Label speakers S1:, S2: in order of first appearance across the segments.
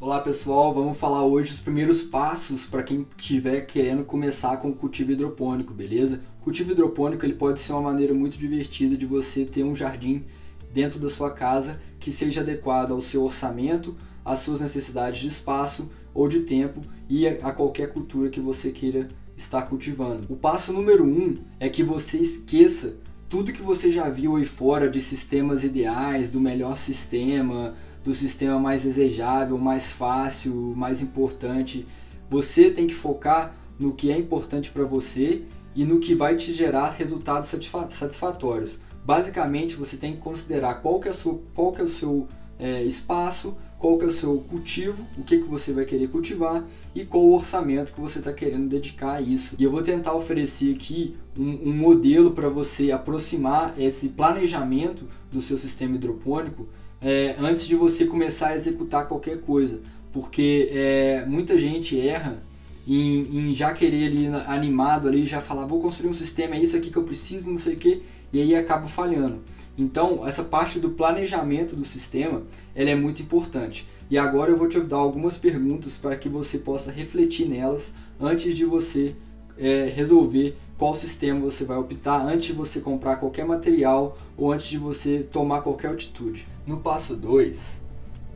S1: Olá pessoal, vamos falar hoje os primeiros passos para quem estiver querendo começar com o cultivo hidropônico, beleza? O cultivo hidropônico ele pode ser uma maneira muito divertida de você ter um jardim dentro da sua casa que seja adequado ao seu orçamento, às suas necessidades de espaço ou de tempo e a qualquer cultura que você queira estar cultivando. O passo número um é que você esqueça tudo que você já viu aí fora de sistemas ideais, do melhor sistema, do sistema mais desejável, mais fácil, mais importante. Você tem que focar no que é importante para você e no que vai te gerar resultados satisfatórios. Basicamente, você tem que considerar qual que é, sua, qual que é o seu é, espaço, qual que é o seu cultivo, o que, que você vai querer cultivar e qual o orçamento que você está querendo dedicar a isso. E eu vou tentar oferecer aqui um, um modelo para você aproximar esse planejamento do seu sistema hidropônico é, antes de você começar a executar qualquer coisa, porque é, muita gente erra em, em, já querer ali animado ali já falar vou construir um sistema é isso aqui que eu preciso não sei o que e aí acaba falhando. Então essa parte do planejamento do sistema ela é muito importante. E agora eu vou te dar algumas perguntas para que você possa refletir nelas antes de você é, resolver qual sistema você vai optar antes de você comprar qualquer material ou antes de você tomar qualquer atitude. No passo 2,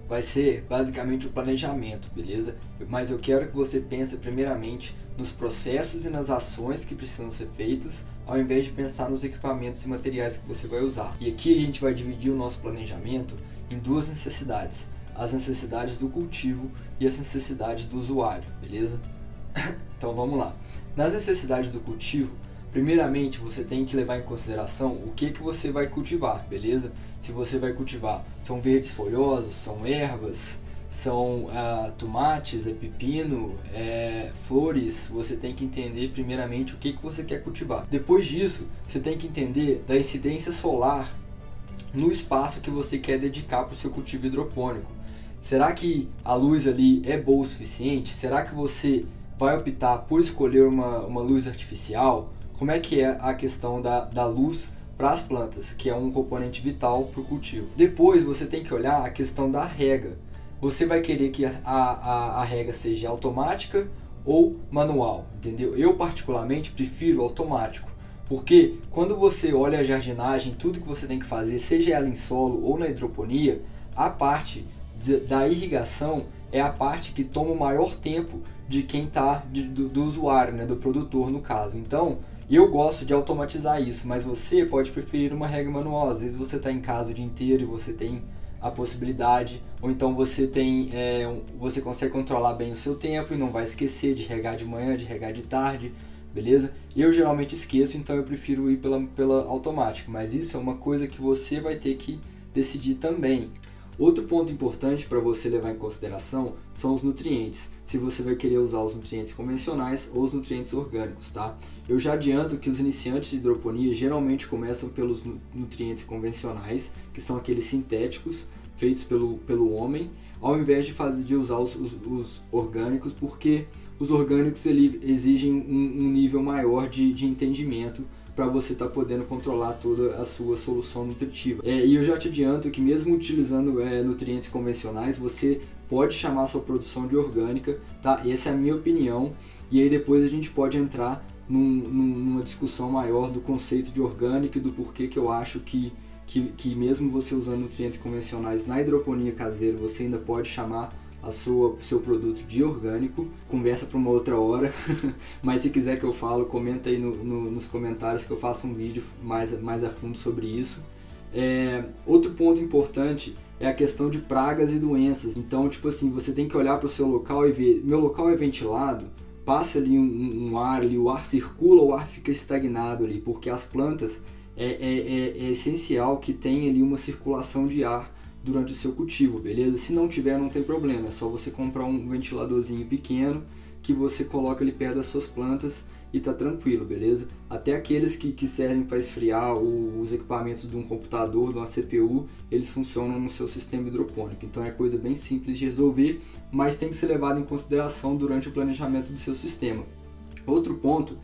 S1: vai ser basicamente o planejamento, beleza? Mas eu quero que você pense primeiramente nos processos e nas ações que precisam ser feitas, ao invés de pensar nos equipamentos e materiais que você vai usar. E aqui a gente vai dividir o nosso planejamento em duas necessidades: as necessidades do cultivo e as necessidades do usuário, beleza? então vamos lá. Nas necessidades do cultivo, primeiramente você tem que levar em consideração o que, que você vai cultivar, beleza? Se você vai cultivar, são verdes folhosos, são ervas, são ah, tomates, é pepino, é, flores, você tem que entender primeiramente o que, que você quer cultivar. Depois disso, você tem que entender da incidência solar no espaço que você quer dedicar para o seu cultivo hidropônico. Será que a luz ali é boa o suficiente? Será que você vai optar por escolher uma, uma luz artificial, como é que é a questão da, da luz para as plantas, que é um componente vital para o cultivo. Depois você tem que olhar a questão da rega. Você vai querer que a, a, a rega seja automática ou manual, entendeu? Eu particularmente prefiro automático, porque quando você olha a jardinagem, tudo que você tem que fazer, seja ela em solo ou na hidroponia, a parte da irrigação é a parte que toma o maior tempo de quem está do, do, usuário, né, do produtor no caso. Então, eu gosto de automatizar isso, mas você pode preferir uma regra manual. Às vezes você está em casa o dia inteiro e você tem a possibilidade, ou então você tem, é, você consegue controlar bem o seu tempo e não vai esquecer de regar de manhã, de regar de tarde, beleza? Eu geralmente esqueço, então eu prefiro ir pela, pela automática, mas isso é uma coisa que você vai ter que decidir também. Outro ponto importante para você levar em consideração são os nutrientes, se você vai querer usar os nutrientes convencionais ou os nutrientes orgânicos, tá? Eu já adianto que os iniciantes de hidroponia geralmente começam pelos nutrientes convencionais, que são aqueles sintéticos feitos pelo, pelo homem, ao invés de, fazer, de usar os, os, os orgânicos, porque os orgânicos ele, exigem um, um nível maior de, de entendimento para você estar tá podendo controlar toda a sua solução nutritiva. É, e eu já te adianto que mesmo utilizando é, nutrientes convencionais, você pode chamar sua produção de orgânica, tá? Essa é a minha opinião. E aí depois a gente pode entrar num, numa discussão maior do conceito de orgânica e do porquê que eu acho que, que, que mesmo você usando nutrientes convencionais na hidroponia caseira, você ainda pode chamar a sua seu produto de orgânico. Conversa para uma outra hora, mas se quiser que eu falo, comenta aí no, no, nos comentários que eu faço um vídeo mais, mais a fundo sobre isso. É, outro ponto importante é a questão de pragas e doenças. Então, tipo assim, você tem que olhar para o seu local e ver, meu local é ventilado, passa ali um, um, ar ali, o ar circula, o ar fica estagnado ali, porque as plantas é, é, é, é essencial que tenha ali uma circulação de ar durante o seu cultivo, beleza? Se não tiver, não tem problema, é só você comprar um ventiladorzinho pequeno que você coloca ali perto das suas plantas e tá tranquilo, beleza? Até aqueles que, que servem para esfriar o, os equipamentos de um computador, de uma CPU, eles funcionam no seu sistema hidropônico. Então é coisa bem simples de resolver, mas tem que ser levado em consideração durante o planejamento do seu sistema. Outro ponto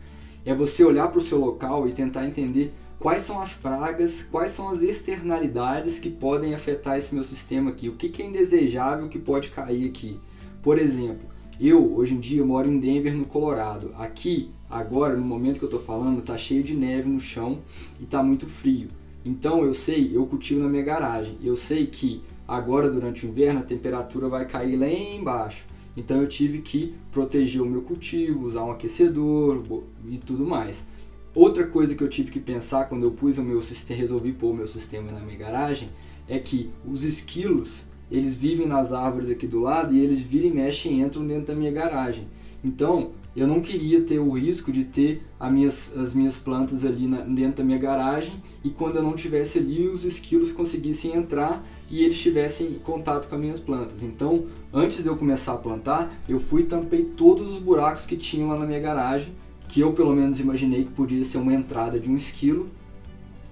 S1: é você olhar para o seu local e tentar entender quais são as pragas, quais são as externalidades que podem afetar esse meu sistema aqui, o que, que é indesejável que pode cair aqui. Por exemplo, eu hoje em dia moro em Denver, no Colorado. Aqui, agora, no momento que eu estou falando, tá cheio de neve no chão e tá muito frio. Então eu sei, eu cultivo na minha garagem. Eu sei que agora durante o inverno a temperatura vai cair lá embaixo. Então eu tive que proteger o meu cultivo, usar um aquecedor e tudo mais. Outra coisa que eu tive que pensar quando eu pus o meu sistema, resolvi pôr o meu sistema na minha garagem, é que os esquilos eles vivem nas árvores aqui do lado e eles viram e mexem e entram dentro da minha garagem. Então, eu não queria ter o risco de ter as minhas, as minhas plantas ali na, dentro da minha garagem e quando eu não tivesse ali, os esquilos conseguissem entrar e eles tivessem contato com as minhas plantas. Então, antes de eu começar a plantar, eu fui e tampei todos os buracos que tinham lá na minha garagem, que eu pelo menos imaginei que podia ser uma entrada de um esquilo.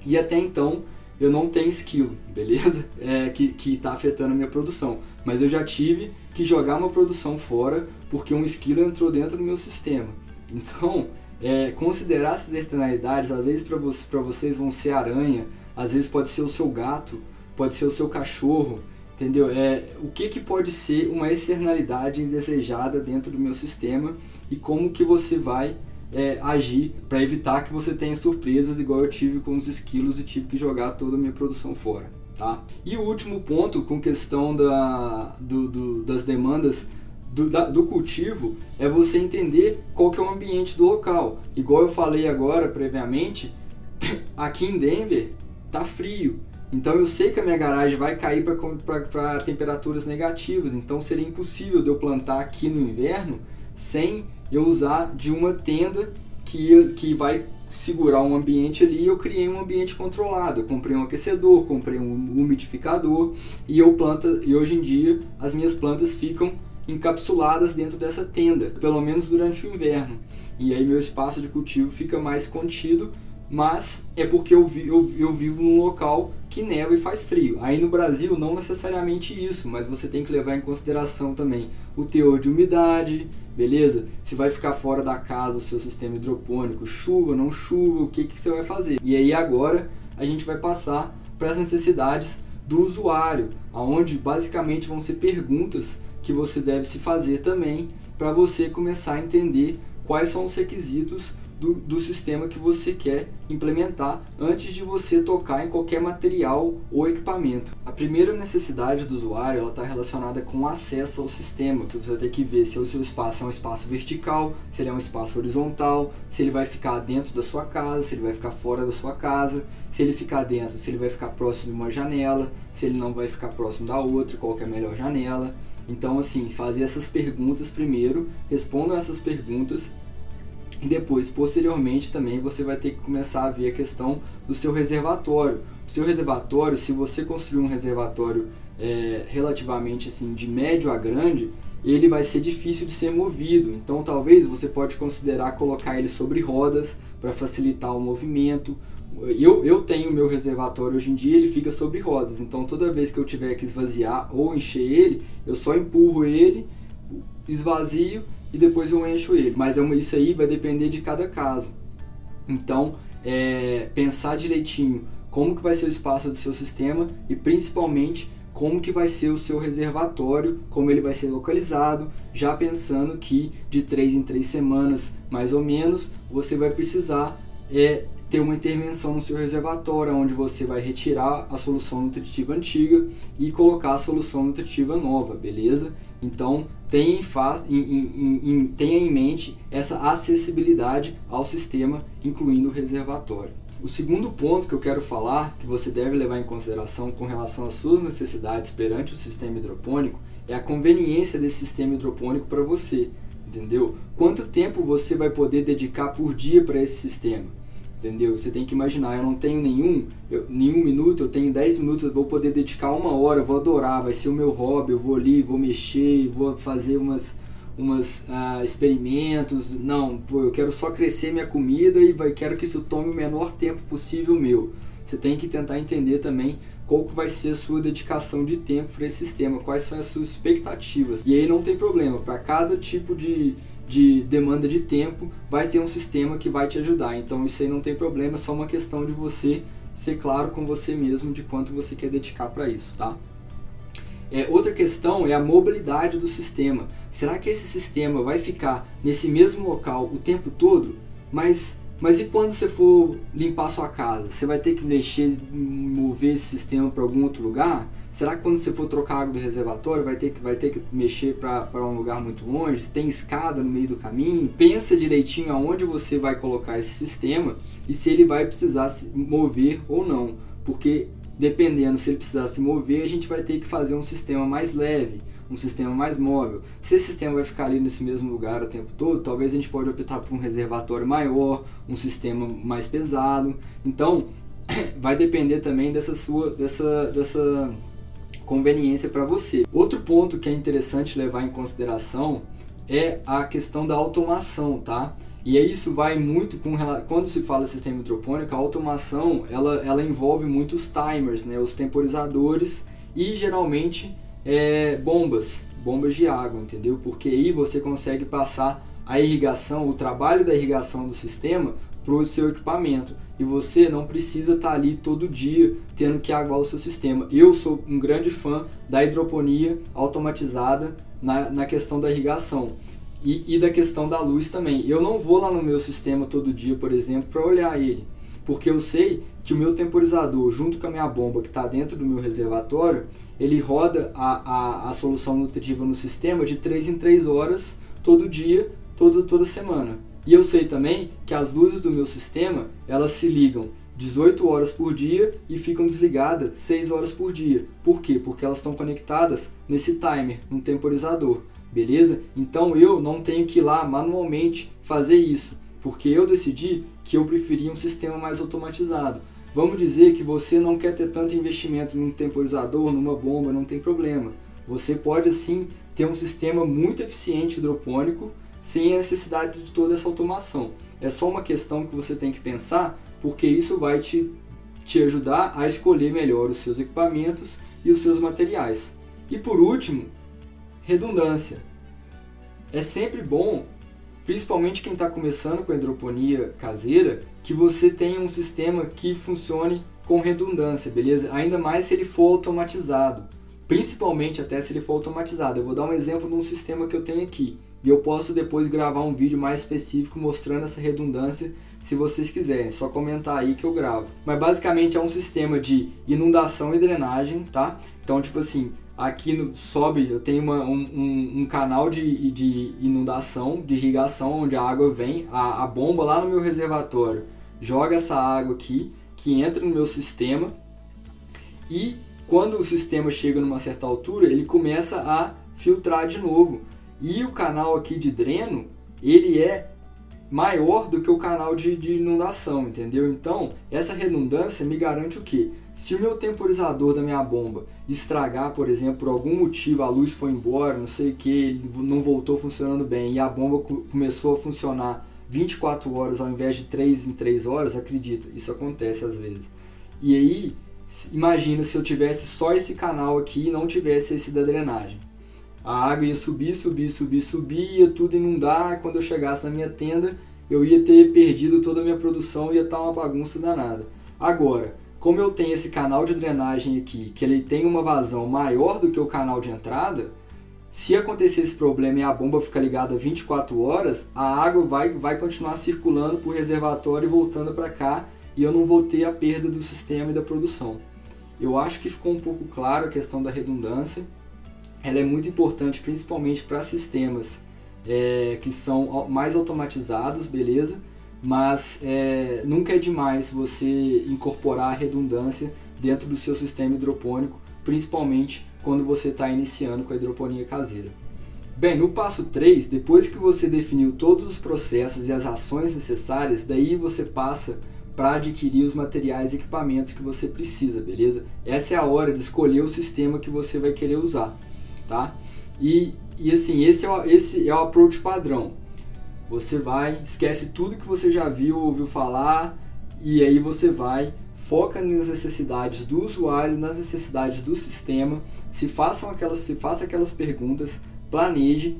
S1: E até então, eu não tenho esquilo, beleza? É, que está afetando a minha produção. Mas eu já tive que jogar uma produção fora porque um esquilo entrou dentro do meu sistema. Então, é, considerar essas externalidades, às vezes para você, vocês vão ser aranha, às vezes pode ser o seu gato, pode ser o seu cachorro, entendeu? É, o que, que pode ser uma externalidade indesejada dentro do meu sistema e como que você vai é, agir para evitar que você tenha surpresas igual eu tive com os esquilos e tive que jogar toda a minha produção fora. Tá? E o último ponto com questão da, do, do, das demandas do, da, do, cultivo é você entender qual que é o ambiente do local. Igual eu falei agora previamente, aqui em Denver tá frio. Então eu sei que a minha garagem vai cair para temperaturas negativas. Então seria impossível de eu plantar aqui no inverno sem eu usar de uma tenda que, que vai segurar um ambiente ali, eu criei um ambiente controlado. Eu comprei um aquecedor, comprei um umidificador e eu planta e hoje em dia as minhas plantas ficam encapsuladas dentro dessa tenda, pelo menos durante o inverno. E aí meu espaço de cultivo fica mais contido, mas é porque eu, vi, eu, eu vivo num local que neva e faz frio. Aí no Brasil não necessariamente isso, mas você tem que levar em consideração também o teor de umidade, beleza? Se vai ficar fora da casa o seu sistema hidropônico, chuva, não chuva, o que, que você vai fazer? E aí agora a gente vai passar para as necessidades do usuário, aonde basicamente vão ser perguntas que você deve se fazer também para você começar a entender quais são os requisitos do, do sistema que você quer implementar antes de você tocar em qualquer material ou equipamento. A primeira necessidade do usuário está relacionada com o acesso ao sistema. Você vai ter que ver se o seu espaço é um espaço vertical, se ele é um espaço horizontal, se ele vai ficar dentro da sua casa, se ele vai ficar fora da sua casa, se ele ficar dentro, se ele vai ficar próximo de uma janela, se ele não vai ficar próximo da outra, qual é a melhor janela. Então, assim, fazer essas perguntas primeiro, respondam essas perguntas e depois, posteriormente, também você vai ter que começar a ver a questão do seu reservatório. O seu reservatório, se você construir um reservatório é, relativamente assim de médio a grande, ele vai ser difícil de ser movido. Então, talvez você pode considerar colocar ele sobre rodas para facilitar o movimento. Eu, eu tenho meu reservatório hoje em dia, ele fica sobre rodas. Então, toda vez que eu tiver que esvaziar ou encher ele, eu só empurro ele, esvazio e depois eu encho ele. Mas é isso aí vai depender de cada caso. Então, é, pensar direitinho como que vai ser o espaço do seu sistema e principalmente como que vai ser o seu reservatório, como ele vai ser localizado, já pensando que de três em três semanas, mais ou menos, você vai precisar é, ter uma intervenção no seu reservatório, onde você vai retirar a solução nutritiva antiga e colocar a solução nutritiva nova, beleza? Então tenha em, em, em, tenha em mente essa acessibilidade ao sistema, incluindo o reservatório. O segundo ponto que eu quero falar, que você deve levar em consideração com relação às suas necessidades perante o sistema hidropônico, é a conveniência desse sistema hidropônico para você, entendeu? Quanto tempo você vai poder dedicar por dia para esse sistema? Entendeu? Você tem que imaginar, eu não tenho nenhum, eu, nenhum minuto, eu tenho 10 minutos, eu vou poder dedicar uma hora, eu vou adorar, vai ser o meu hobby, eu vou ali, vou mexer, vou fazer umas, umas uh, experimentos. Não, pô, eu quero só crescer minha comida e vai, quero que isso tome o menor tempo possível meu. Você tem que tentar entender também qual que vai ser a sua dedicação de tempo para esse sistema, quais são as suas expectativas. E aí não tem problema, para cada tipo de de demanda de tempo, vai ter um sistema que vai te ajudar. Então isso aí não tem problema, é só uma questão de você ser claro com você mesmo de quanto você quer dedicar para isso, tá? É, outra questão é a mobilidade do sistema. Será que esse sistema vai ficar nesse mesmo local o tempo todo? Mas, mas e quando você for limpar sua casa? Você vai ter que mexer, mover esse sistema para algum outro lugar? Será que quando você for trocar água do reservatório vai ter que, vai ter que mexer para um lugar muito longe? Tem escada no meio do caminho? Pensa direitinho aonde você vai colocar esse sistema e se ele vai precisar se mover ou não. Porque dependendo se ele precisar se mover, a gente vai ter que fazer um sistema mais leve, um sistema mais móvel. Se esse sistema vai ficar ali nesse mesmo lugar o tempo todo, talvez a gente pode optar por um reservatório maior, um sistema mais pesado. Então, vai depender também dessa sua dessa dessa conveniência para você. Outro ponto que é interessante levar em consideração é a questão da automação, tá? E isso vai muito com quando se fala sistema hidropônico, a automação ela, ela envolve muitos timers, né, os temporizadores e geralmente é, bombas, bombas de água, entendeu? Porque aí você consegue passar a irrigação, o trabalho da irrigação do sistema para o seu equipamento e você não precisa estar tá ali todo dia tendo que aguar o seu sistema. Eu sou um grande fã da hidroponia automatizada na, na questão da irrigação. E, e da questão da luz também. Eu não vou lá no meu sistema todo dia, por exemplo, para olhar ele, porque eu sei que o meu temporizador, junto com a minha bomba que está dentro do meu reservatório, ele roda a, a, a solução nutritiva no sistema de 3 em 3 horas, todo dia, todo, toda semana. E eu sei também que as luzes do meu sistema, elas se ligam 18 horas por dia e ficam desligadas 6 horas por dia. Por quê? Porque elas estão conectadas nesse timer, no temporizador beleza? Então eu não tenho que ir lá manualmente fazer isso, porque eu decidi que eu preferia um sistema mais automatizado. Vamos dizer que você não quer ter tanto investimento num temporizador, numa bomba, não tem problema. Você pode assim ter um sistema muito eficiente hidropônico sem a necessidade de toda essa automação. É só uma questão que você tem que pensar, porque isso vai te, te ajudar a escolher melhor os seus equipamentos e os seus materiais. E por último, redundância é sempre bom, principalmente quem está começando com a hidroponia caseira, que você tenha um sistema que funcione com redundância, beleza? Ainda mais se ele for automatizado. Principalmente até se ele for automatizado. Eu vou dar um exemplo de um sistema que eu tenho aqui. E eu posso depois gravar um vídeo mais específico mostrando essa redundância se vocês quiserem. Só comentar aí que eu gravo. Mas basicamente é um sistema de inundação e drenagem, tá? Então, tipo assim, aqui no, sobe, eu tenho uma, um, um, canal de, de inundação, de irrigação, onde a água vem, a, a bomba lá no meu reservatório joga essa água aqui, que entra no meu sistema, e quando o sistema chega numa certa altura, ele começa a filtrar de novo. E o canal aqui de dreno, ele é maior do que o canal de, de inundação, entendeu? Então, essa redundância me garante o quê? Se o meu temporizador da minha bomba estragar, por exemplo, por algum motivo, a luz foi embora, não sei o que, não voltou funcionando bem e a bomba começou a funcionar 24 horas ao invés de 3 em 3 horas, acredita, isso acontece às vezes. E aí, imagina se eu tivesse só esse canal aqui e não tivesse esse da drenagem a água ia subir, subir, subir, subir, ia tudo inundar. Quando eu chegasse na minha tenda, eu ia ter perdido toda a minha produção, ia estar uma bagunça danada. Agora, como eu tenho esse canal de drenagem aqui, que ele tem uma vazão maior do que o canal de entrada, se acontecer esse problema e a bomba ficar ligada 24 horas, a água vai, vai continuar circulando por reservatório e voltando para cá e eu não vou ter a perda do sistema e da produção. Eu acho que ficou um pouco claro a questão da redundância ela é muito importante principalmente para sistemas é, que são mais automatizados, beleza? Mas é, nunca é demais você incorporar a redundância dentro do seu sistema hidropônico, principalmente quando você está iniciando com a hidroponia caseira. Bem, no passo 3, depois que você definiu todos os processos e as ações necessárias, daí você passa para adquirir os materiais e equipamentos que você precisa, beleza? Essa é a hora de escolher o sistema que você vai querer usar tá? E, e assim, esse é, o, esse é o approach padrão. Você vai, esquece tudo que você já viu, ouviu falar, e aí você vai, foca nas necessidades do usuário, nas necessidades do sistema, se façam aquelas, se faça aquelas perguntas, planeje,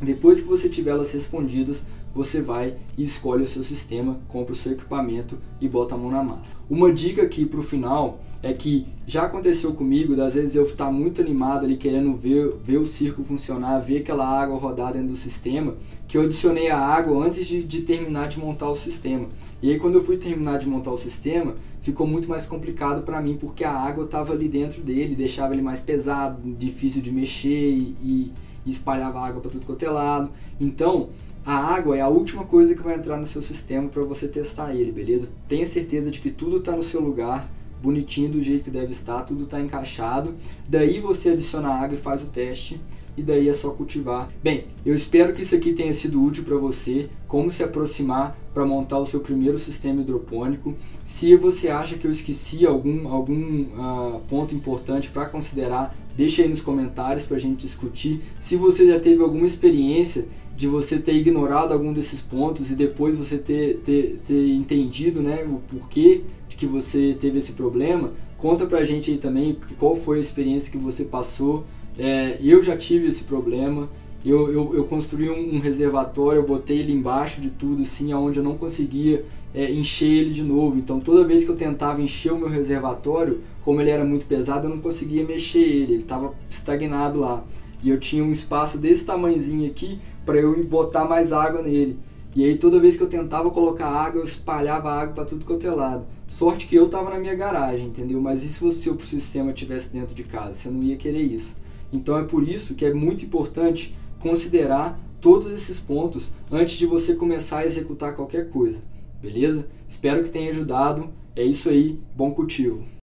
S1: depois que você tiver elas respondidas, você vai e escolhe o seu sistema, compra o seu equipamento e bota a mão na massa. Uma dica aqui para o final é que já aconteceu comigo, das vezes eu estar muito animado ali querendo ver, ver o circo funcionar, ver aquela água rodar dentro do sistema, que eu adicionei a água antes de, de terminar de montar o sistema. E aí quando eu fui terminar de montar o sistema, ficou muito mais complicado para mim, porque a água estava ali dentro dele, deixava ele mais pesado, difícil de mexer e, e espalhava água para tudo quanto é lado. Então, a água é a última coisa que vai entrar no seu sistema para você testar ele, beleza? Tenha certeza de que tudo está no seu lugar, bonitinho do jeito que deve estar, tudo está encaixado. Daí você adiciona água e faz o teste e daí é só cultivar. Bem, eu espero que isso aqui tenha sido útil para você, como se aproximar para montar o seu primeiro sistema hidropônico. Se você acha que eu esqueci algum, algum uh, ponto importante para considerar, deixa aí nos comentários para a gente discutir. Se você já teve alguma experiência de você ter ignorado algum desses pontos e depois você ter, ter, ter entendido né, o porquê de que você teve esse problema, conta pra gente aí também qual foi a experiência que você passou é, eu já tive esse problema. Eu, eu, eu construí um, um, reservatório, eu botei ele embaixo de tudo, assim, aonde eu não conseguia é, encher ele de novo. Então, toda vez que eu tentava encher o meu reservatório, como ele era muito pesado, eu não conseguia mexer ele, ele estava estagnado lá. E eu tinha um espaço desse tamanhozinho aqui para eu botar mais água nele. E aí, toda vez que eu tentava colocar água, eu espalhava água para tudo quanto é lado. Sorte que eu estava na minha garagem, entendeu? Mas e se o seu sistema estivesse dentro de casa? Você não ia querer isso. Então é por isso que é muito importante considerar todos esses pontos antes de você começar a executar qualquer coisa. Beleza? Espero que tenha ajudado. É isso aí. Bom cultivo.